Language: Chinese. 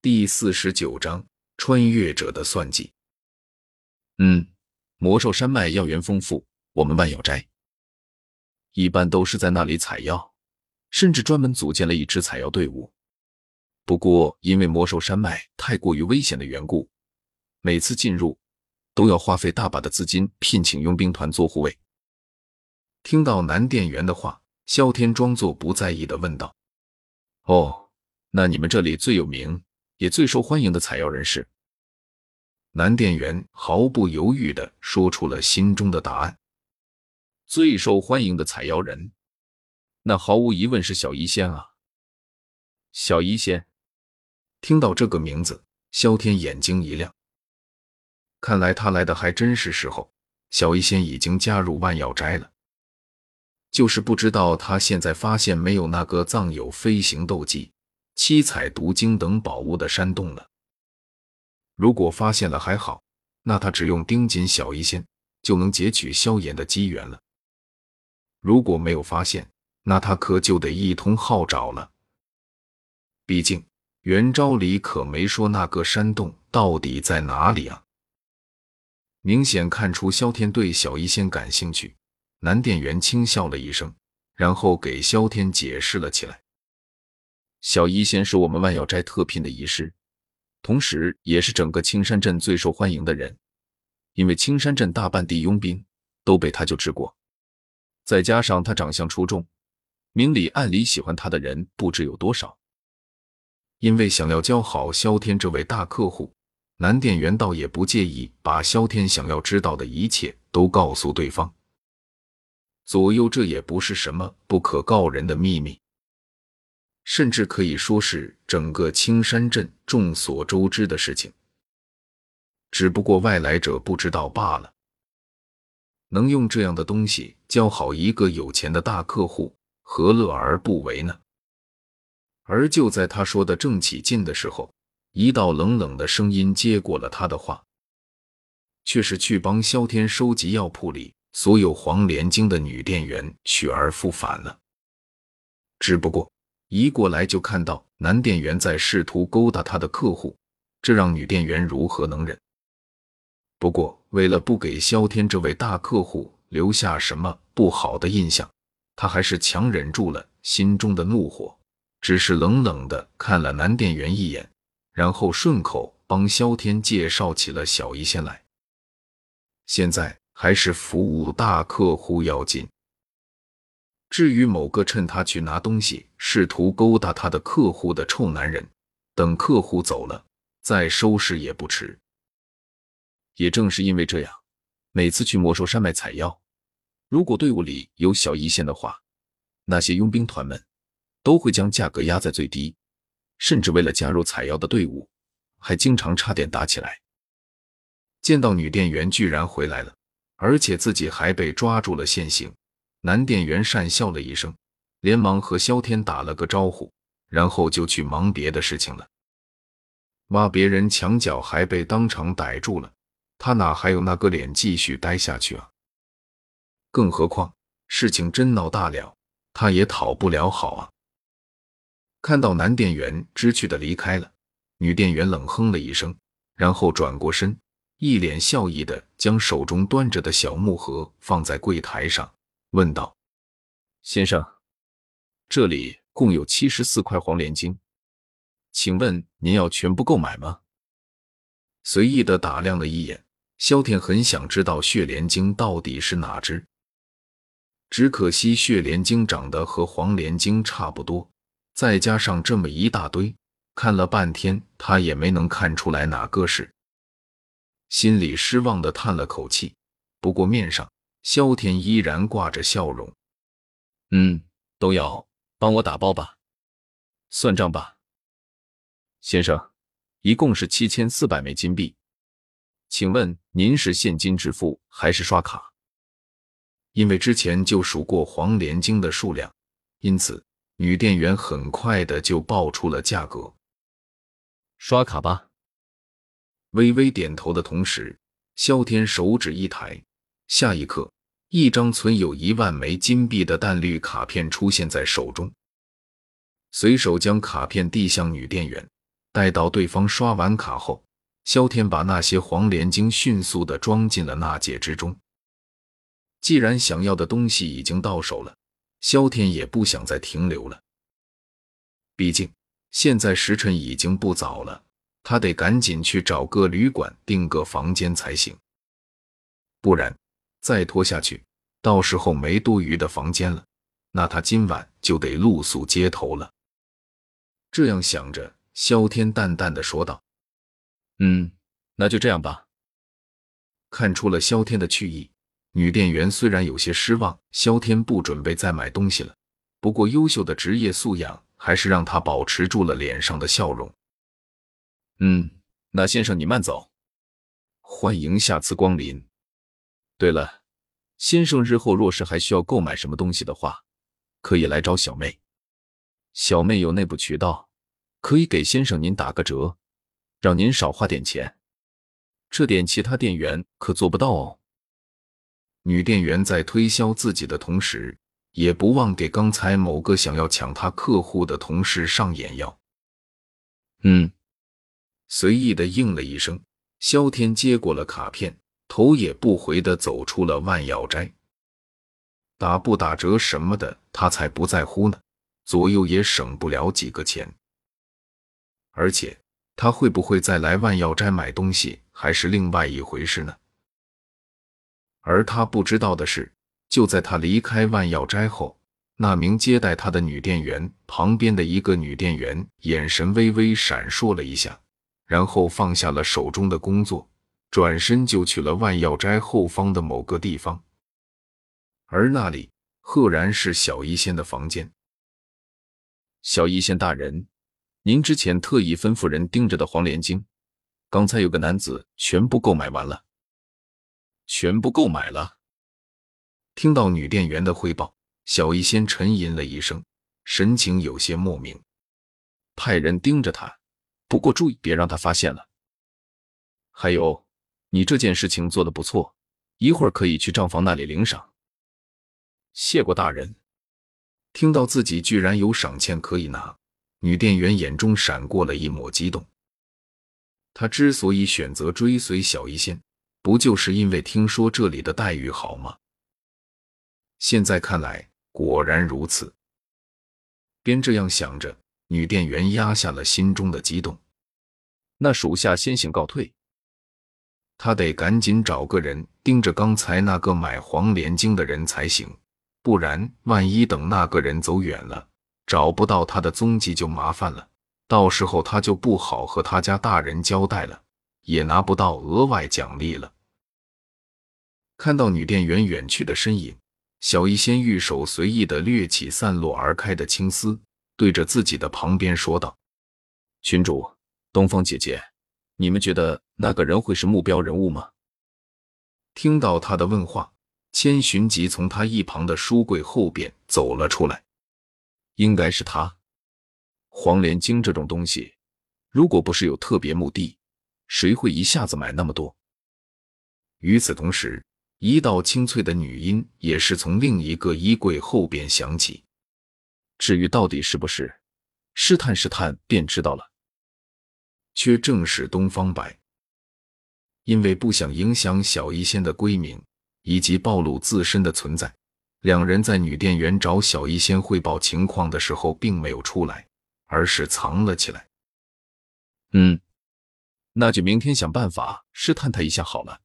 第四十九章穿越者的算计。嗯，魔兽山脉药源丰富，我们万药斋一般都是在那里采药，甚至专门组建了一支采药队伍。不过，因为魔兽山脉太过于危险的缘故，每次进入都要花费大把的资金聘请佣兵团做护卫。听到男店员的话，萧天装作不在意的问道：“哦，那你们这里最有名？”也最受欢迎的采药人士，男店员毫不犹豫的说出了心中的答案。最受欢迎的采药人，那毫无疑问是小医仙啊！小医仙，听到这个名字，萧天眼睛一亮，看来他来的还真是时候。小医仙已经加入万药斋了，就是不知道他现在发现没有那个藏有飞行斗技。七彩毒经等宝物的山洞了。如果发现了还好，那他只用盯紧小医仙就能截取萧炎的机缘了。如果没有发现，那他可就得一通号找了。毕竟元昭里可没说那个山洞到底在哪里啊。明显看出萧天对小医仙感兴趣，男店员轻笑了一声，然后给萧天解释了起来。小医仙是我们万药斋特聘的医师，同时也是整个青山镇最受欢迎的人。因为青山镇大半地佣兵都被他救治过，再加上他长相出众，明里暗里喜欢他的人不知有多少。因为想要交好萧天这位大客户，男店员倒也不介意把萧天想要知道的一切都告诉对方。左右，这也不是什么不可告人的秘密。甚至可以说是整个青山镇众所周知的事情，只不过外来者不知道罢了。能用这样的东西教好一个有钱的大客户，何乐而不为呢？而就在他说的正起劲的时候，一道冷冷的声音接过了他的话，却是去帮萧天收集药铺里所有黄连精的女店员去而复返了。只不过。一过来就看到男店员在试图勾搭他的客户，这让女店员如何能忍？不过为了不给萧天这位大客户留下什么不好的印象，他还是强忍住了心中的怒火，只是冷冷的看了男店员一眼，然后顺口帮萧天介绍起了小医仙来。现在还是服务大客户要紧。至于某个趁他去拿东西，试图勾搭他的客户的臭男人，等客户走了再收拾也不迟。也正是因为这样，每次去魔兽山脉采药，如果队伍里有小医仙的话，那些佣兵团们都会将价格压在最低，甚至为了加入采药的队伍，还经常差点打起来。见到女店员居然回来了，而且自己还被抓住了现行。男店员讪笑了一声，连忙和萧天打了个招呼，然后就去忙别的事情了。挖别人墙角还被当场逮住了，他哪还有那个脸继续待下去啊？更何况事情真闹大了，他也讨不了好啊！看到男店员知趣的离开了，女店员冷哼了一声，然后转过身，一脸笑意的将手中端着的小木盒放在柜台上。问道：“先生，这里共有七十四块黄连晶，请问您要全部购买吗？”随意的打量了一眼，萧天很想知道血莲晶到底是哪只，只可惜血莲晶长得和黄连晶差不多，再加上这么一大堆，看了半天他也没能看出来哪个是，心里失望的叹了口气，不过面上。萧天依然挂着笑容，嗯，都要帮我打包吧，算账吧，先生，一共是七千四百枚金币，请问您是现金支付还是刷卡？因为之前就数过黄连晶的数量，因此女店员很快的就报出了价格。刷卡吧。微微点头的同时，萧天手指一抬，下一刻。一张存有一万枚金币的淡绿卡片出现在手中，随手将卡片递向女店员，待到对方刷完卡后，萧天把那些黄连晶迅速的装进了纳戒之中。既然想要的东西已经到手了，萧天也不想再停留了。毕竟现在时辰已经不早了，他得赶紧去找个旅馆订个房间才行。不然再拖下去，到时候没多余的房间了，那他今晚就得露宿街头了。这样想着，萧天淡淡的说道：“嗯，那就这样吧。”看出了萧天的去意。女店员虽然有些失望，萧天不准备再买东西了，不过优秀的职业素养还是让他保持住了脸上的笑容。嗯，那先生你慢走，欢迎下次光临。对了，先生日后若是还需要购买什么东西的话，可以来找小妹，小妹有内部渠道，可以给先生您打个折，让您少花点钱，这点其他店员可做不到哦。女店员在推销自己的同时，也不忘给刚才某个想要抢她客户的同事上眼药。嗯，随意的应了一声。萧天接过了卡片，头也不回的走出了万药斋。打不打折什么的，他才不在乎呢，左右也省不了几个钱。而且他会不会再来万药斋买东西，还是另外一回事呢？而他不知道的是，就在他离开万药斋后，那名接待他的女店员旁边的一个女店员眼神微微闪烁了一下，然后放下了手中的工作，转身就去了万药斋后方的某个地方。而那里赫然是小医仙的房间。小医仙大人，您之前特意吩咐人盯着的黄连晶，刚才有个男子全部购买完了。全部购买了。听到女店员的汇报，小医仙沉吟了一声，神情有些莫名。派人盯着他，不过注意别让他发现了。还有，你这件事情做的不错，一会儿可以去账房那里领赏。谢过大人。听到自己居然有赏钱可以拿，女店员眼中闪过了一抹激动。她之所以选择追随小医仙。不就是因为听说这里的待遇好吗？现在看来果然如此。边这样想着，女店员压下了心中的激动。那属下先行告退。他得赶紧找个人盯着刚才那个买黄连精的人才行，不然万一等那个人走远了，找不到他的踪迹就麻烦了。到时候他就不好和他家大人交代了，也拿不到额外奖励了。看到女店员远去的身影，小医仙玉手随意的掠起散落而开的青丝，对着自己的旁边说道：“群主，东方姐姐，你们觉得那个人会是目标人物吗？”听到他的问话，千寻疾从他一旁的书柜后边走了出来。应该是他。黄连晶这种东西，如果不是有特别目的，谁会一下子买那么多？与此同时。一道清脆的女音也是从另一个衣柜后边响起。至于到底是不是，试探试探便知道了。却正是东方白，因为不想影响小医仙的闺名以及暴露自身的存在，两人在女店员找小医仙汇报情况的时候，并没有出来，而是藏了起来。嗯，那就明天想办法试探他一下好了。